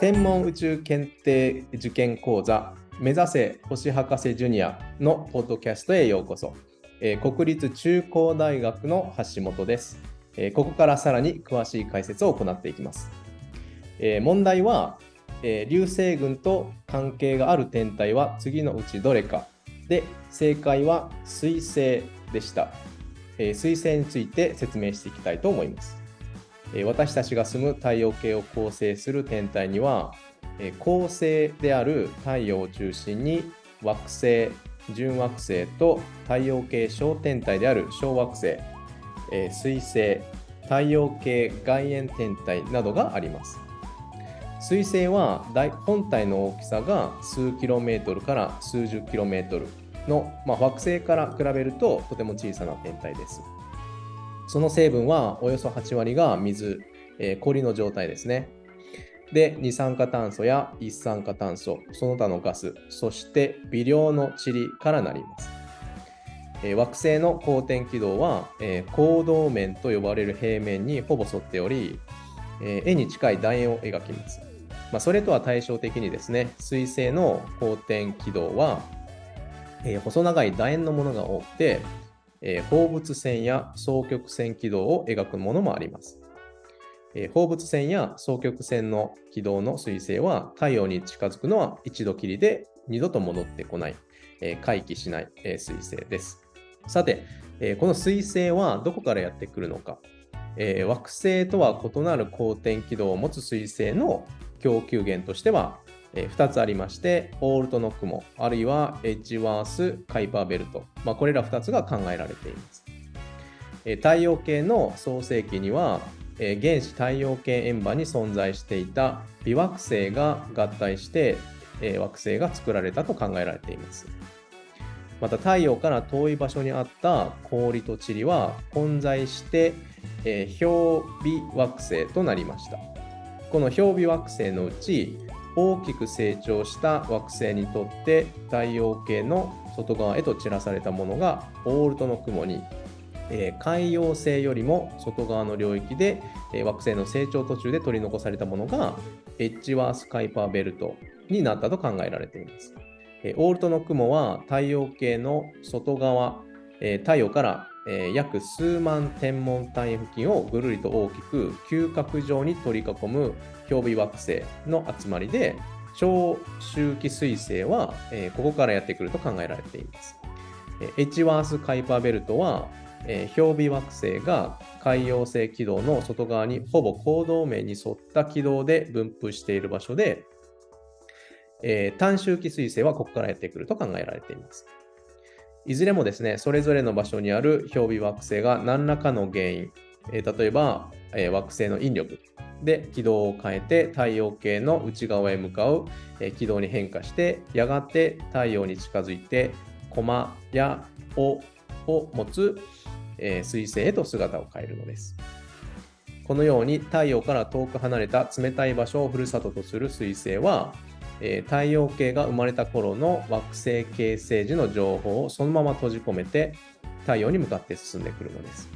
天文宇宙検定受験講座目指せ星博士ジュニアのポッドキャストへようこそ、えー、国立中高大学の橋本です、えー、ここからさらに詳しい解説を行っていきます、えー、問題は、え流星群と関係がある天体は次のうちどれか。で正解は水星でした、え水星について説明していきたいと思います。私たちが住む太陽系を構成する天体には恒星である太陽を中心に惑星準惑星と太陽系小天体である小惑星水星太陽系外縁天体などがあります。水星は本体の大きさが数キロメートルから数十キロメートルの、まあ、惑星から比べるととても小さな天体です。その成分はおよそ8割が水、えー、氷の状態ですね。で、二酸化炭素や一酸化炭素、その他のガス、そして微量の塵からなります。えー、惑星の公転軌道は、えー、光動面と呼ばれる平面にほぼ沿っており、えー、絵に近い楕円を描きます。まあ、それとは対照的にですね、水星の公転軌道は、えー、細長い楕円のものが多くて、えー、放物線や双曲線軌道を描くものもあります。えー、放物線や双曲線の軌道の彗星は太陽に近づくのは一度きりで二度と戻ってこない、えー、回帰しない、えー、彗星です。さて、えー、この彗星はどこからやってくるのか、えー、惑星とは異なる公転軌道を持つ彗星の供給源としてはえ2つありまして、オールトの雲、あるいはエッジワース・カイパーベルト、まあ、これら2つが考えられています。え太陽系の創世期には、え原始太陽系円盤に存在していた微惑星が合体して、え惑星が作られたと考えられています。また太陽から遠い場所にあった氷と塵は混在して、え氷微惑星となりました。この氷微惑星のうち大きく成長した惑星にとって太陽系の外側へと散らされたものがオールトの雲に、えー、海洋星よりも外側の領域で、えー、惑星の成長途中で取り残されたものがエッジワース・カイパーベルトになったと考えられています。えー、オールトの雲は太陽系の外側、え太陽からえ約数万天文単位付近をぐるりと大きく嗅覚状に取り囲む氷微惑星の集まりで超周期彗星は、えここからやってくると考えられています。えエッジワース・カイパーベルトは、え氷微惑星が海洋星軌道の外側にほぼ行動面に沿った軌道で分布している場所で、えー、単周期彗星はここからやってくると考えられています。いずれもですね、それぞれの場所にある氷微惑星が何らかの原因、えー、例えば、えー、惑星の引力。で軌道を変えて太陽系の内側へ向かう、えー、軌道に変化して、やがて太陽に近づいて、駒や尾を持つ、えー、彗星へと姿を変えるのです。このように太陽から遠く離れた冷たい場所をふるさととする彗星は、え、太陽系が生まれた頃の惑星形成時の情報をそのまま閉じ込めて太陽に向かって進んでくるのです。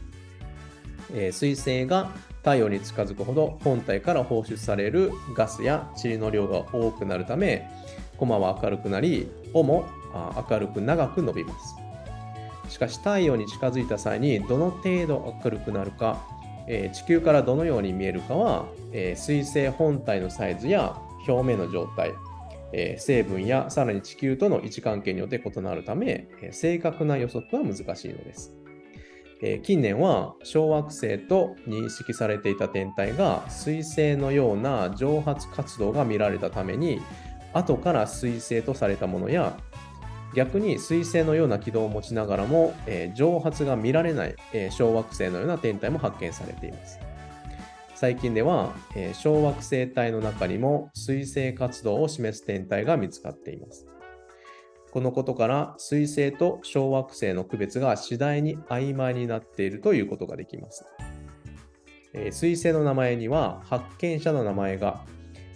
え、水星が太陽に近づくほど本体から放出されるガスや塵の量が多くなるためコマは明るくなり尾も明るく長く伸びます。しかし太陽に近づいた際にどの程度明るくなるか、え、地球からどのように見えるかは、え、水星本体のサイズや表面の状態え成分やさらに地球との位置関係によって異なるため、え正確な予測は難しいのです。え近年は小惑星と認識されていた天体が彗星のような蒸発活動が見られたために後から彗星とされたものや逆に彗星のような軌道を持ちながらも、え蒸発が見られない、え小惑星のような天体も発見されています。最近では、えー、小惑星帯の中にも水星活動を示す天体が見つかっています。このことから水星と小惑星の区別が次第に曖昧になっているということができます。えー、水星の名前には発見者の名前が、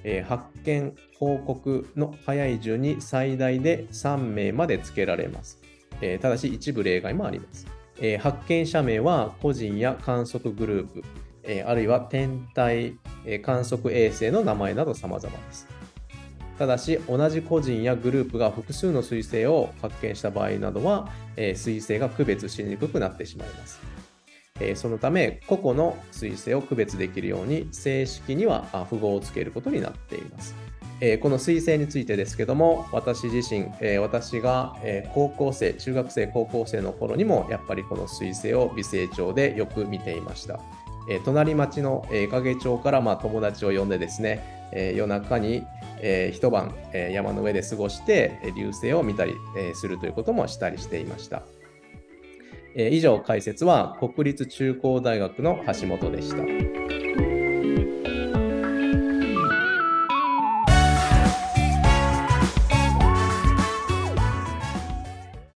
えー、発見報告の早い順に最大で3名まで付けられます。えー、ただし一部例外もあります。え発見者名は個人や観測グループ、えあるいは天体、え観測衛星の名前など様々です。ただし、同じ個人やグループが複数の彗星を発見した場合などは、え彗星が区別しにくくなってしまいます。えそのため、個々の彗星を区別できるように、正式には符号をつけることになっています。えこの彗星についてですけども、私自身、え私が、え高校生、中学生、高校生の頃にも、やっぱりこの彗星を微成長でよく見ていました。え隣町の、え影町から、ま、友達を呼んでですね、え夜中に、え一晩、え山の上で過ごして、流星を見たり、えするということもしたりしていました。え以上、解説は国立中高大学の橋本でした。